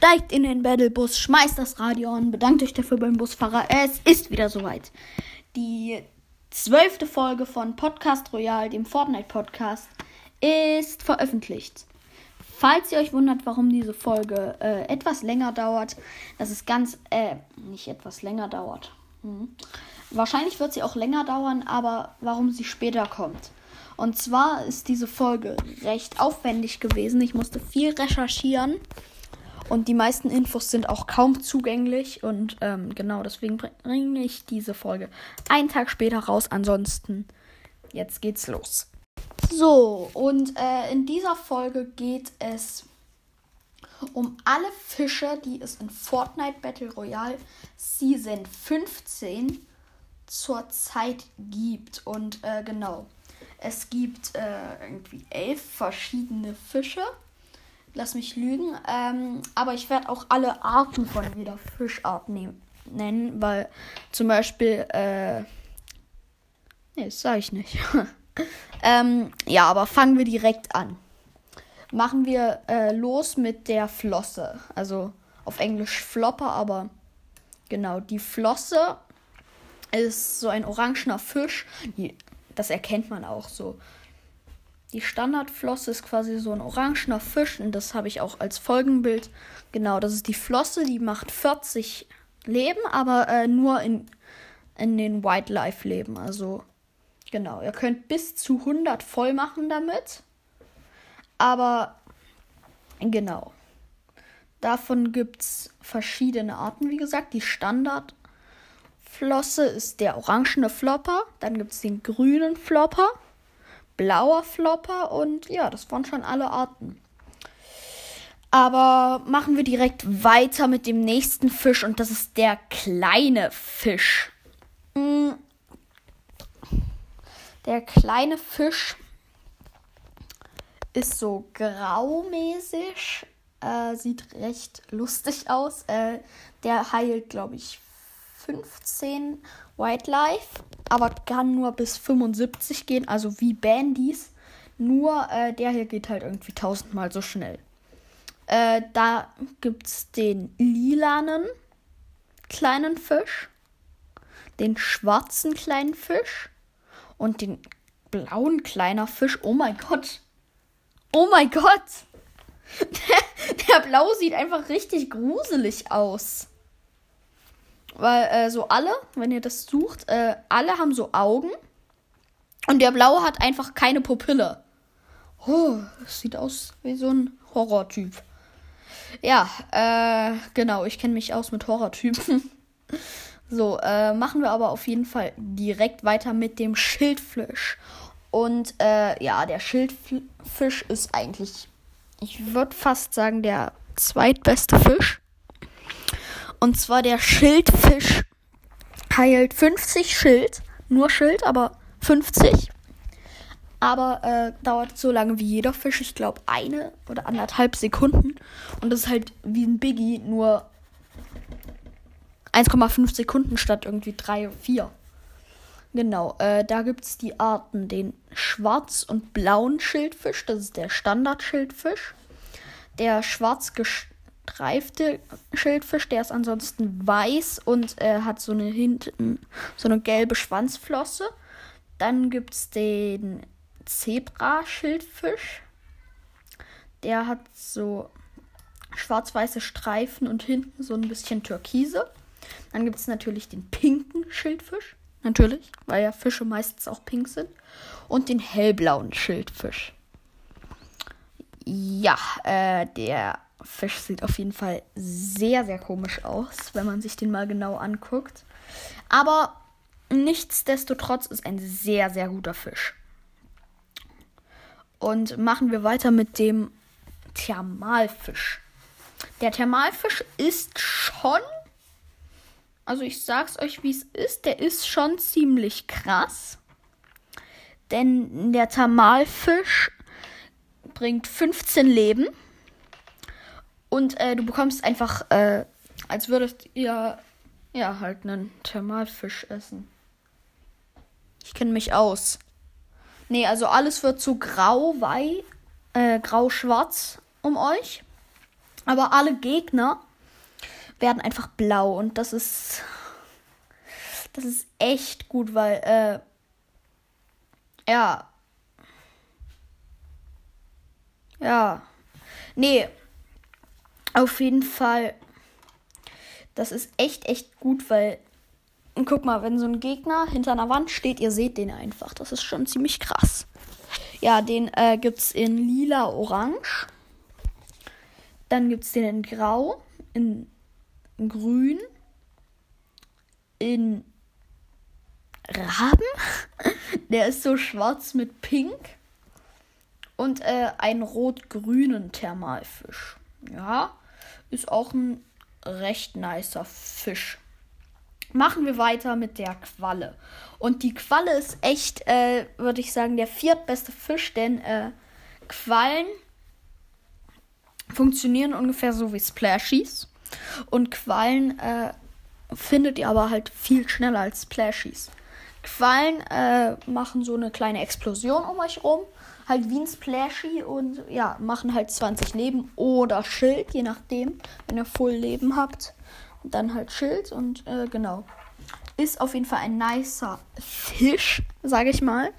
steigt in den Battlebus, schmeißt das Radio an, bedankt euch dafür beim Busfahrer. Es ist wieder soweit. Die zwölfte Folge von Podcast Royal, dem Fortnite-Podcast, ist veröffentlicht. Falls ihr euch wundert, warum diese Folge äh, etwas länger dauert, das ist ganz, äh, nicht etwas länger dauert. Hm. Wahrscheinlich wird sie auch länger dauern, aber warum sie später kommt. Und zwar ist diese Folge recht aufwendig gewesen. Ich musste viel recherchieren und die meisten Infos sind auch kaum zugänglich. Und ähm, genau deswegen bringe ich diese Folge einen Tag später raus. Ansonsten, jetzt geht's los. So, und äh, in dieser Folge geht es um alle Fische, die es in Fortnite Battle Royale Season 15 zurzeit gibt. Und äh, genau. Es gibt äh, irgendwie elf verschiedene Fische. Lass mich lügen. Ähm, aber ich werde auch alle Arten von jeder Fischart ne nennen, weil zum Beispiel, äh, nee, das sage ich nicht. ähm, ja, aber fangen wir direkt an. Machen wir äh, los mit der Flosse. Also auf Englisch Flopper, aber genau, die Flosse ist so ein orangener Fisch. Das erkennt man auch so. Die Standardflosse ist quasi so ein orangener Fisch und das habe ich auch als Folgenbild. Genau, das ist die Flosse, die macht 40 Leben, aber äh, nur in, in den Wildlife-Leben. Also, genau, ihr könnt bis zu 100 voll machen damit. Aber, genau. Davon gibt es verschiedene Arten, wie gesagt. Die Standard Flosse ist der orangene Flopper. Dann gibt es den grünen Flopper, blauer Flopper und ja, das waren schon alle Arten. Aber machen wir direkt weiter mit dem nächsten Fisch und das ist der kleine Fisch. Mm. Der kleine Fisch ist so graumäßig, äh, sieht recht lustig aus. Äh, der heilt, glaube ich, 15 Wildlife, aber kann nur bis 75 gehen, also wie Bandys. Nur äh, der hier geht halt irgendwie tausendmal so schnell. Äh, da gibt es den lilanen kleinen Fisch, den schwarzen kleinen Fisch und den blauen kleiner Fisch. Oh mein Gott. Oh mein Gott. Der, der Blau sieht einfach richtig gruselig aus. Weil äh, so alle, wenn ihr das sucht, äh, alle haben so Augen. Und der Blaue hat einfach keine Pupille. Oh, das sieht aus wie so ein Horrortyp. Ja, äh, genau, ich kenne mich aus mit Horrortypen. so, äh, machen wir aber auf jeden Fall direkt weiter mit dem Schildfisch. Und äh, ja, der Schildfisch ist eigentlich, ich würde fast sagen, der zweitbeste Fisch. Und zwar der Schildfisch heilt 50 Schild. Nur Schild, aber 50. Aber äh, dauert so lange wie jeder Fisch. Ich glaube eine oder anderthalb Sekunden. Und das ist halt wie ein Biggie, nur 1,5 Sekunden statt irgendwie 3 oder 4. Genau, äh, da gibt es die Arten, den schwarz- und blauen Schildfisch, das ist der Standard-Schildfisch. Der schwarz gestreifte Schildfisch, der ist ansonsten weiß und äh, hat so eine hinten so eine gelbe Schwanzflosse. Dann gibt es den Zebra-Schildfisch. Der hat so schwarz-weiße Streifen und hinten so ein bisschen Türkise. Dann gibt es natürlich den pinken Schildfisch. Natürlich, weil ja Fische meistens auch pink sind. Und den hellblauen Schildfisch. Ja, äh, der Fisch sieht auf jeden Fall sehr, sehr komisch aus, wenn man sich den mal genau anguckt. Aber nichtsdestotrotz ist ein sehr, sehr guter Fisch. Und machen wir weiter mit dem Thermalfisch. Der Thermalfisch ist schon, also ich sag's euch, wie es ist, der ist schon ziemlich krass. Denn der Thermalfisch bringt 15 Leben. Und äh, du bekommst einfach, äh, als würdest ihr ja halt einen Thermalfisch essen. Ich kenne mich aus. Nee, also alles wird so grau, wei, äh, grau-schwarz um euch. Aber alle Gegner werden einfach blau und das ist das ist echt gut, weil äh, ja ja nee auf jeden Fall das ist echt echt gut, weil guck mal, wenn so ein Gegner hinter einer Wand steht, ihr seht den einfach. Das ist schon ziemlich krass. Ja, den äh, gibt's in lila orange. Dann gibt es den in Grau, in, in Grün, in Raben. Der ist so schwarz mit Pink. Und äh, einen rot-grünen Thermalfisch. Ja, ist auch ein recht nicer Fisch. Machen wir weiter mit der Qualle. Und die Qualle ist echt, äh, würde ich sagen, der viertbeste Fisch, denn äh, Quallen funktionieren ungefähr so wie Splashies. Und Quallen äh, findet ihr aber halt viel schneller als Splashies. Quallen äh, machen so eine kleine Explosion um euch rum. Halt wie ein Splashy und ja, machen halt 20 Leben oder Schild, je nachdem, wenn ihr Full Leben habt. Dann halt Schild und äh, genau. Ist auf jeden Fall ein nicer Fisch, sage ich mal.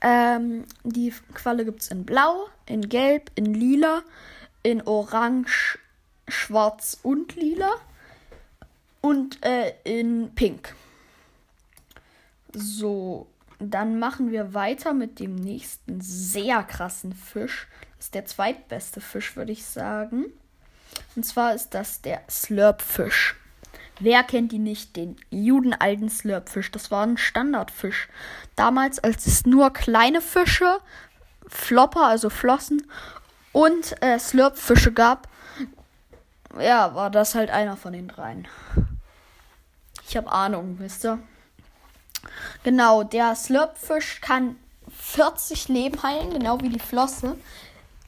Ähm, die Qualle gibt es in Blau, in Gelb, in Lila, in Orange, Schwarz und Lila und äh, in Pink. So, dann machen wir weiter mit dem nächsten sehr krassen Fisch. Das ist der zweitbeste Fisch, würde ich sagen. Und zwar ist das der Slurpfisch. Wer kennt ihn nicht? Den judenalten Slurpfisch. Das war ein Standardfisch. Damals, als es nur kleine Fische, Flopper, also Flossen und äh, Slurpfische gab, ja, war das halt einer von den dreien. Ich habe Ahnung, wisst ihr? Genau, der Slurpfisch kann 40 Leben heilen, genau wie die Flosse.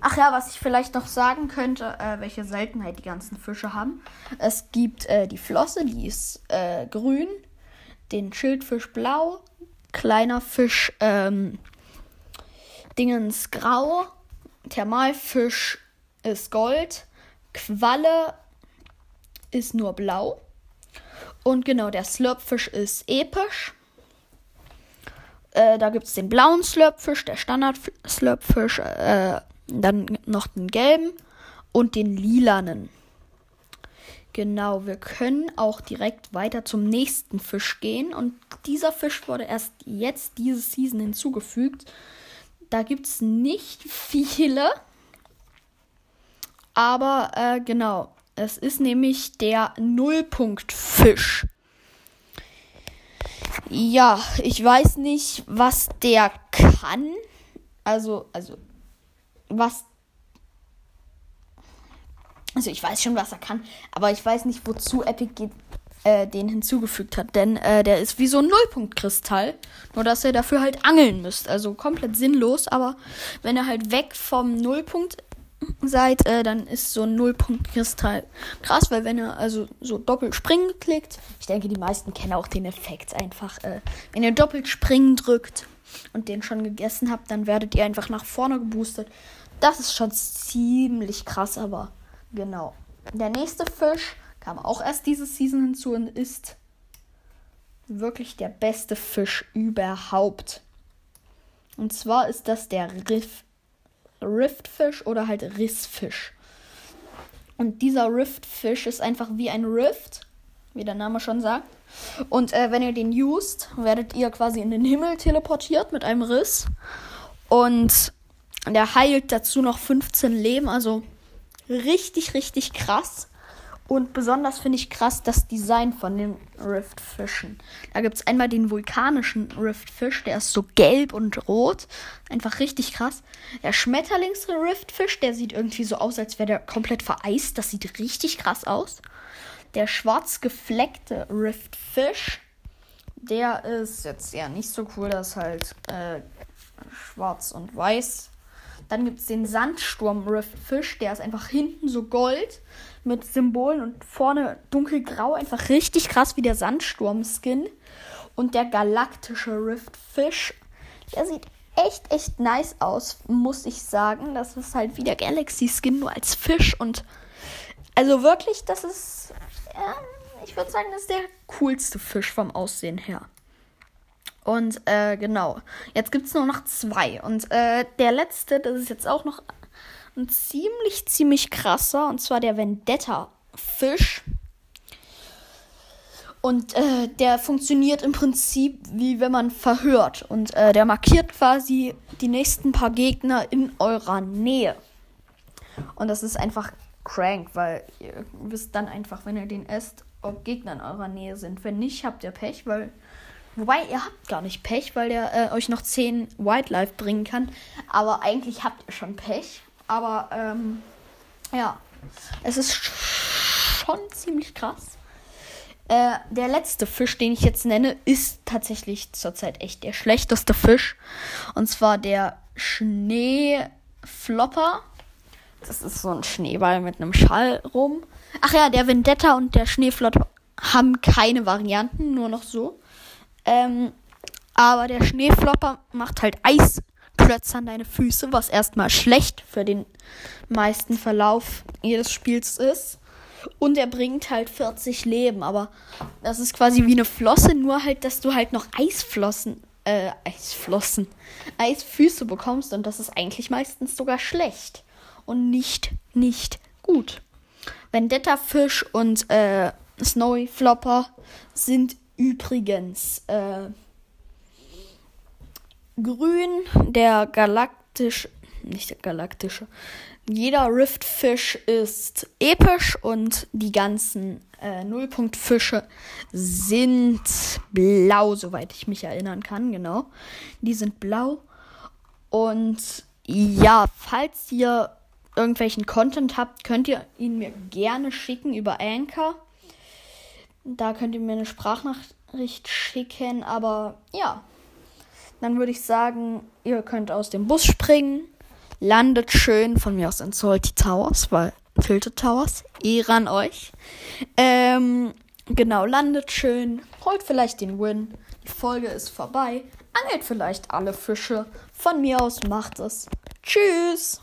Ach ja, was ich vielleicht noch sagen könnte, äh, welche Seltenheit die ganzen Fische haben. Es gibt äh, die Flosse, die ist äh, grün, den Schildfisch blau, kleiner Fisch ähm, Dingens grau, Thermalfisch ist Gold. Qualle ist nur blau. Und genau, der Slurpfisch ist episch. Äh, da gibt es den blauen Slurpfisch, der Standard-Slurpfisch, äh, dann noch den gelben und den lilanen. Genau, wir können auch direkt weiter zum nächsten Fisch gehen. Und dieser Fisch wurde erst jetzt diese Season hinzugefügt. Da gibt es nicht viele. Aber äh, genau, es ist nämlich der Nullpunktfisch. Ja, ich weiß nicht, was der kann. Also, also, was. Also, ich weiß schon, was er kann, aber ich weiß nicht, wozu Epic äh, den hinzugefügt hat. Denn äh, der ist wie so ein Nullpunktkristall. Nur, dass ihr dafür halt angeln müsst. Also komplett sinnlos. Aber wenn ihr halt weg vom Nullpunkt seid, äh, dann ist so ein Nullpunktkristall krass, weil wenn ihr also so doppelt springen klickt, ich denke, die meisten kennen auch den Effekt einfach, äh, wenn ihr doppelt springen drückt und den schon gegessen habt, dann werdet ihr einfach nach vorne geboostet. Das ist schon ziemlich krass, aber genau. Der nächste Fisch kam auch erst diese Season hinzu und ist wirklich der beste Fisch überhaupt. Und zwar ist das der Riff, Riftfisch oder halt Rissfisch. Und dieser Riftfisch ist einfach wie ein Rift, wie der Name schon sagt. Und äh, wenn ihr den used, werdet ihr quasi in den Himmel teleportiert mit einem Riss. Und der heilt dazu noch 15 Leben, also richtig, richtig krass. Und besonders finde ich krass das Design von den Riftfischen. Da gibt es einmal den vulkanischen Riftfisch, der ist so gelb und rot. Einfach richtig krass. Der Schmetterlings-Riftfisch, der sieht irgendwie so aus, als wäre der komplett vereist. Das sieht richtig krass aus. Der schwarz gefleckte Riftfisch, der ist jetzt ja nicht so cool. Das ist halt äh, schwarz und weiß. Dann gibt es den Sandsturm-Riftfisch, der ist einfach hinten so gold mit Symbolen und vorne dunkelgrau. Einfach richtig krass wie der Sandsturm-Skin. Und der galaktische Riftfisch, der sieht echt, echt nice aus, muss ich sagen. Das ist halt wie der Galaxy-Skin, nur als Fisch. Und Also wirklich, das ist, ja, ich würde sagen, das ist der coolste Fisch vom Aussehen her. Und äh, genau, jetzt gibt es nur noch zwei. Und äh, der letzte, das ist jetzt auch noch ein ziemlich, ziemlich krasser. Und zwar der Vendetta-Fisch. Und äh, der funktioniert im Prinzip wie wenn man verhört. Und äh, der markiert quasi die nächsten paar Gegner in eurer Nähe. Und das ist einfach crank, weil ihr wisst dann einfach, wenn ihr den esst, ob Gegner in eurer Nähe sind. Wenn nicht, habt ihr Pech, weil. Wobei, ihr habt gar nicht Pech, weil der äh, euch noch 10 Wildlife bringen kann. Aber eigentlich habt ihr schon Pech. Aber, ähm, ja. Es ist schon ziemlich krass. Äh, der letzte Fisch, den ich jetzt nenne, ist tatsächlich zurzeit echt der schlechteste Fisch. Und zwar der Schneeflopper. Das ist so ein Schneeball mit einem Schall rum. Ach ja, der Vendetta und der Schneeflopper haben keine Varianten, nur noch so. Ähm, aber der Schneeflopper macht halt Eisklötze an deine Füße, was erstmal schlecht für den meisten Verlauf jedes Spiels ist. Und er bringt halt 40 Leben. Aber das ist quasi wie eine Flosse, nur halt, dass du halt noch Eisflossen, äh, Eisflossen, Eisfüße bekommst. Und das ist eigentlich meistens sogar schlecht. Und nicht, nicht gut. Vendetta Fisch und äh, Snowy Flopper sind übrigens äh, grün. Der galaktisch, nicht der galaktische, jeder Riftfisch ist episch und die ganzen äh, Nullpunktfische sind blau, soweit ich mich erinnern kann, genau. Die sind blau. Und ja, falls ihr irgendwelchen Content habt, könnt ihr ihn mir gerne schicken über Anchor. Da könnt ihr mir eine Sprachnachricht schicken, aber ja. Dann würde ich sagen, ihr könnt aus dem Bus springen Landet schön von mir aus in Salty Towers, weil Filter Towers, Ehre an euch. Ähm, genau, landet schön, holt vielleicht den Win. Die Folge ist vorbei. Angelt vielleicht alle Fische. Von mir aus macht es. Tschüss.